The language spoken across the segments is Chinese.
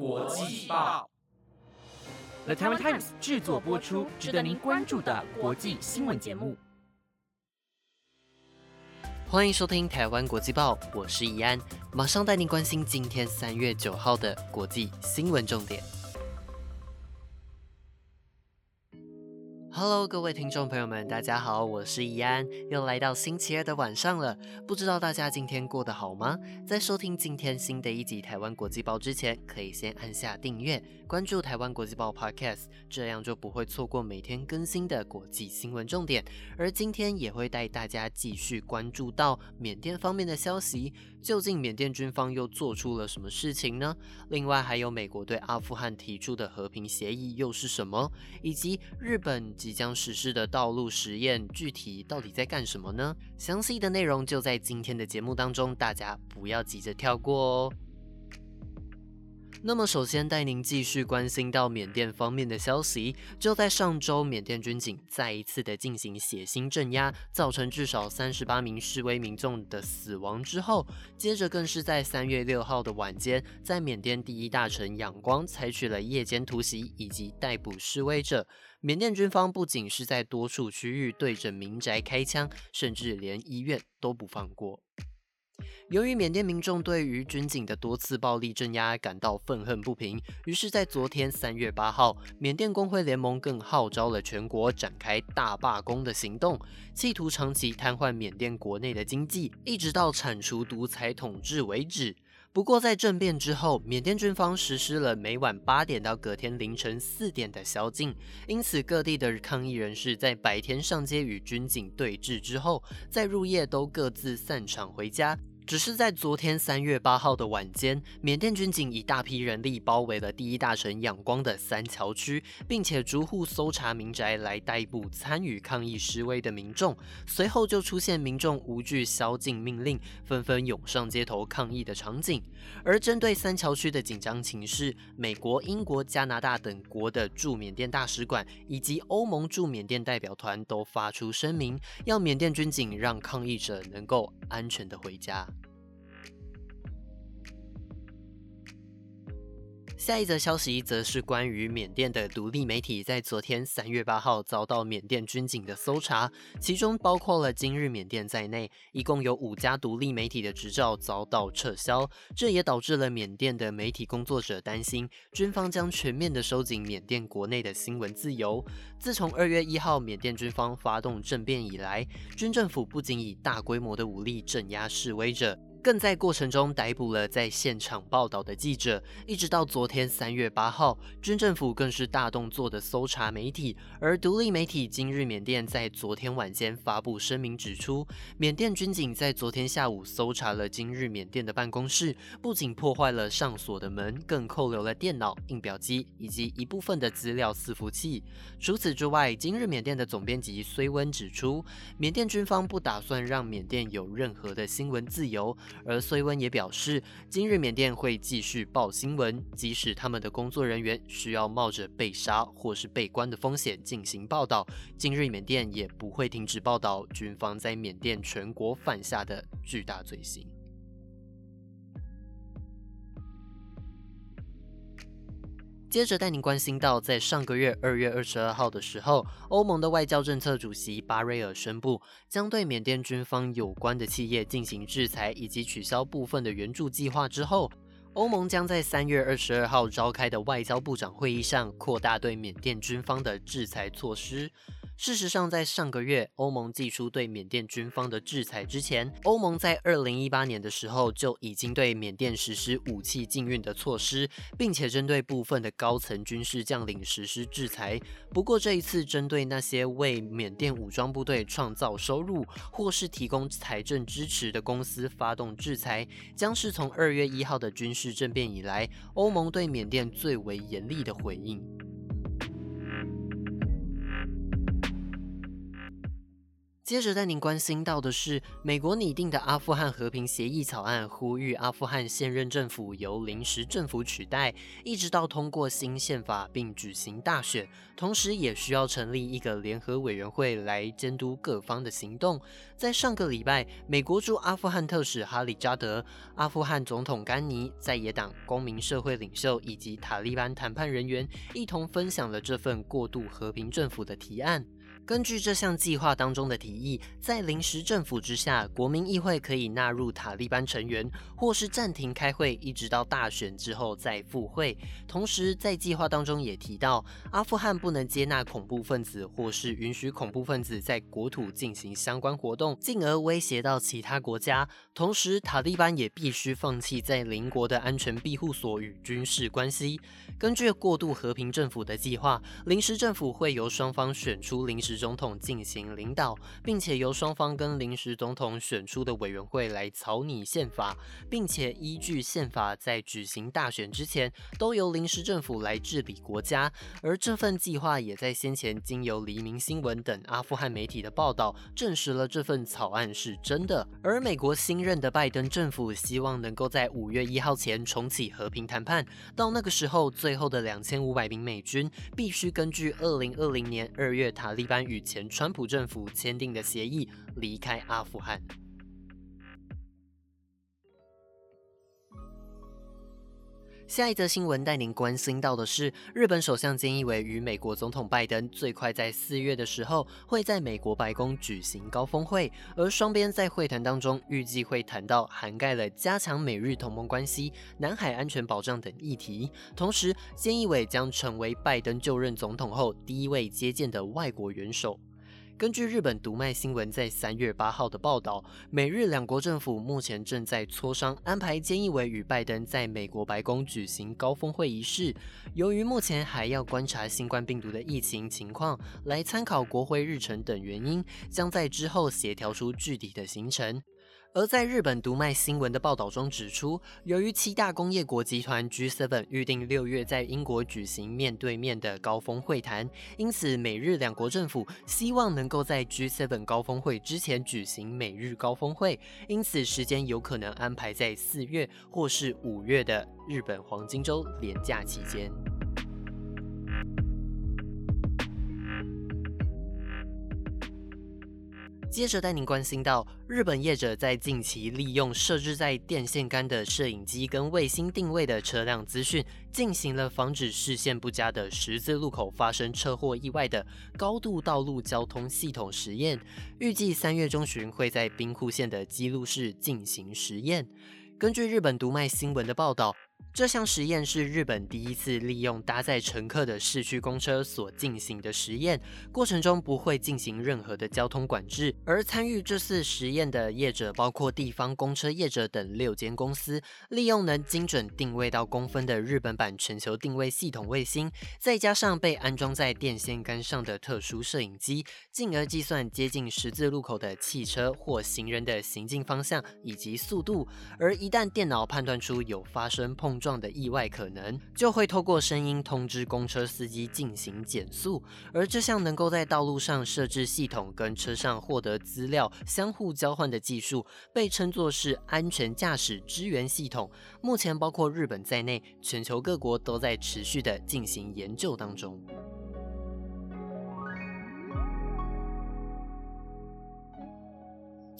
国际报，The Taiwan Times 制作播出，值得您关注的国际新闻节目。欢迎收听台湾国际报，我是怡安，马上带您关心今天三月九号的国际新闻重点。Hello，各位听众朋友们，大家好，我是怡安，又来到星期二的晚上了。不知道大家今天过得好吗？在收听今天新的一集台湾国际报之前，可以先按下订阅，关注台湾国际报 Podcast，这样就不会错过每天更新的国际新闻重点。而今天也会带大家继续关注到缅甸方面的消息。究竟缅甸军方又做出了什么事情呢？另外还有美国对阿富汗提出的和平协议又是什么？以及日本即将实施的道路实验，具体到底在干什么呢？详细的内容就在今天的节目当中，大家不要急着跳过哦。那么，首先带您继续关心到缅甸方面的消息。就在上周，缅甸军警再一次的进行血腥镇压，造成至少三十八名示威民众的死亡之后，接着更是在三月六号的晚间，在缅甸第一大城仰光采取了夜间突袭以及逮捕示威者。缅甸军方不仅是在多处区域对着民宅开枪，甚至连医院都不放过。由于缅甸民众对于军警的多次暴力镇压感到愤恨不平，于是，在昨天三月八号，缅甸工会联盟更号召了全国展开大罢工的行动，企图长期瘫痪缅甸国内的经济，一直到铲除独裁统治为止。不过，在政变之后，缅甸军方实施了每晚八点到隔天凌晨四点的宵禁，因此各地的抗议人士在白天上街与军警对峙之后，在入夜都各自散场回家。只是在昨天三月八号的晚间，缅甸军警以大批人力包围了第一大城仰光的三桥区，并且逐户搜查民宅来逮捕参与抗议示威的民众。随后就出现民众无惧宵禁命令，纷纷涌上街头抗议的场景。而针对三桥区的紧张情势，美国、英国、加拿大等国的驻缅甸大使馆以及欧盟驻缅甸代表团都发出声明，要缅甸军警让抗议者能够安全的回家。下一则消息则是关于缅甸的独立媒体在昨天三月八号遭到缅甸军警的搜查，其中包括了今日缅甸在内，一共有五家独立媒体的执照遭到撤销。这也导致了缅甸的媒体工作者担心，军方将全面的收紧缅甸国内的新闻自由。自从二月一号缅甸军方发动政变以来，军政府不仅以大规模的武力镇压示威者。更在过程中逮捕了在现场报道的记者，一直到昨天三月八号，军政府更是大动作的搜查媒体。而独立媒体今日缅甸在昨天晚间发布声明指出，缅甸军警在昨天下午搜查了今日缅甸的办公室，不仅破坏了上锁的门，更扣留了电脑、印表机以及一部分的资料伺服器。除此之外，今日缅甸的总编辑虽温指出，缅甸军方不打算让缅甸有任何的新闻自由。而隋温也表示，今日缅甸会继续报新闻，即使他们的工作人员需要冒着被杀或是被关的风险进行报道，今日缅甸也不会停止报道军方在缅甸全国犯下的巨大罪行。接着带您关心到，在上个月二月二十二号的时候，欧盟的外交政策主席巴瑞尔宣布，将对缅甸军方有关的企业进行制裁，以及取消部分的援助计划之后，欧盟将在三月二十二号召开的外交部长会议上扩大对缅甸军方的制裁措施。事实上，在上个月欧盟寄出对缅甸军方的制裁之前，欧盟在二零一八年的时候就已经对缅甸实施武器禁运的措施，并且针对部分的高层军事将领实施制裁。不过，这一次针对那些为缅甸武装部队创造收入或是提供财政支持的公司发动制裁，将是从二月一号的军事政变以来，欧盟对缅甸最为严厉的回应。接着带您关心到的是，美国拟定的阿富汗和平协议草案，呼吁阿富汗现任政府由临时政府取代，一直到通过新宪法并举行大选，同时也需要成立一个联合委员会来监督各方的行动。在上个礼拜，美国驻阿富汗特使哈里扎德、阿富汗总统甘尼、在野党、公民社会领袖以及塔利班谈判人员一同分享了这份过渡和平政府的提案。根据这项计划当中的提议，在临时政府之下，国民议会可以纳入塔利班成员，或是暂停开会，一直到大选之后再复会。同时，在计划当中也提到，阿富汗不能接纳恐怖分子，或是允许恐怖分子在国土进行相关活动，进而威胁到其他国家。同时，塔利班也必须放弃在邻国的安全庇护所与军事关系。根据过渡和平政府的计划，临时政府会由双方选出临时。总统进行领导，并且由双方跟临时总统选出的委员会来草拟宪法，并且依据宪法在举行大选之前，都由临时政府来治理国家。而这份计划也在先前经由黎明新闻等阿富汗媒体的报道，证实了这份草案是真的。而美国新任的拜登政府希望能够在五月一号前重启和平谈判，到那个时候，最后的两千五百名美军必须根据二零二零年二月塔利班。与前川普政府签订的协议，离开阿富汗。下一则新闻带您关心到的是，日本首相菅义伟与美国总统拜登最快在四月的时候会在美国白宫举行高峰会，而双边在会谈当中预计会谈到涵盖了加强美日同盟关系、南海安全保障等议题。同时，菅义伟将成为拜登就任总统后第一位接见的外国元首。根据日本读卖新闻在三月八号的报道，美日两国政府目前正在磋商安排菅义伟与拜登在美国白宫举行高峰会仪式。由于目前还要观察新冠病毒的疫情情况，来参考国会日程等原因，将在之后协调出具体的行程。而在日本读卖新闻的报道中指出，由于七大工业国集团 G7 预定六月在英国举行面对面的高峰会谈，因此美日两国政府希望能够在 G7 高峰会之前举行美日高峰会，因此时间有可能安排在四月或是五月的日本黄金周连假期间。接着带您关心到，日本业者在近期利用设置在电线杆的摄影机跟卫星定位的车辆资讯，进行了防止视线不佳的十字路口发生车祸意外的高度道路交通系统实验，预计三月中旬会在兵库县的基路市进行实验。根据日本读卖新闻的报道。这项实验是日本第一次利用搭载乘客的市区公车所进行的实验，过程中不会进行任何的交通管制。而参与这次实验的业者包括地方公车业者等六间公司，利用能精准定位到公分的日本版全球定位系统卫星，再加上被安装在电线杆上的特殊摄影机，进而计算接近十字路口的汽车或行人的行进方向以及速度。而一旦电脑判断出有发生碰碰撞的意外可能，就会透过声音通知公车司机进行减速。而这项能够在道路上设置系统跟车上获得资料相互交换的技术，被称作是安全驾驶支援系统。目前包括日本在内，全球各国都在持续的进行研究当中。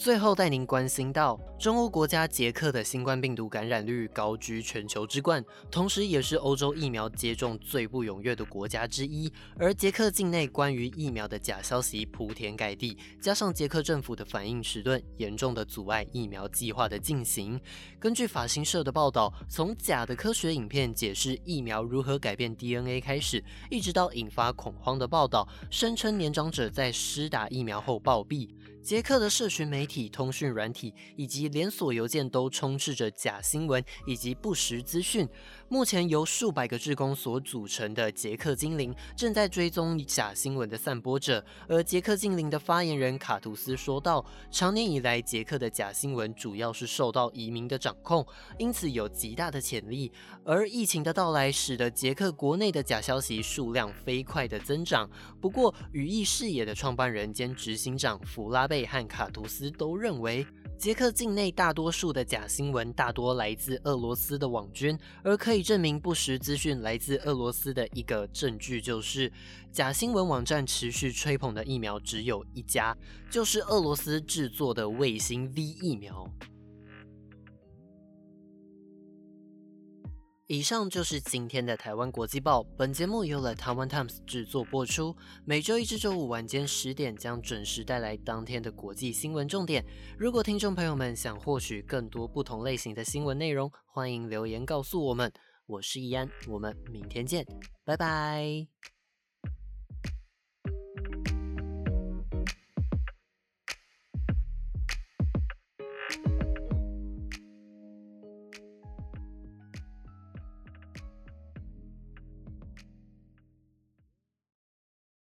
最后带您关心到，中欧国家捷克的新冠病毒感染率高居全球之冠，同时也是欧洲疫苗接种最不踊跃的国家之一。而捷克境内关于疫苗的假消息铺天盖地，加上捷克政府的反应迟钝，严重的阻碍疫苗计划的进行。根据法新社的报道，从假的科学影片解释疫苗如何改变 DNA 开始，一直到引发恐慌的报道，声称年长者在施打疫苗后暴毙。捷克的社群媒体、通讯软体以及连锁邮件都充斥着假新闻以及不实资讯。目前由数百个志工所组成的捷克精灵正在追踪假新闻的散播者，而捷克精灵的发言人卡图斯说道：“长年以来，捷克的假新闻主要是受到移民的掌控，因此有极大的潜力。而疫情的到来使得捷克国内的假消息数量飞快的增长。不过，语义视野的创办人兼执行长弗拉贝和卡图斯都认为。”捷克境内大多数的假新闻大多来自俄罗斯的网军，而可以证明不实资讯来自俄罗斯的一个证据就是，假新闻网站持续吹捧的疫苗只有一家，就是俄罗斯制作的卫星 V 疫苗。以上就是今天的台湾国际报。本节目由了台湾 Times 制作播出，每周一至周五晚间十点将准时带来当天的国际新闻重点。如果听众朋友们想获取更多不同类型的新闻内容，欢迎留言告诉我们。我是易安，我们明天见，拜拜。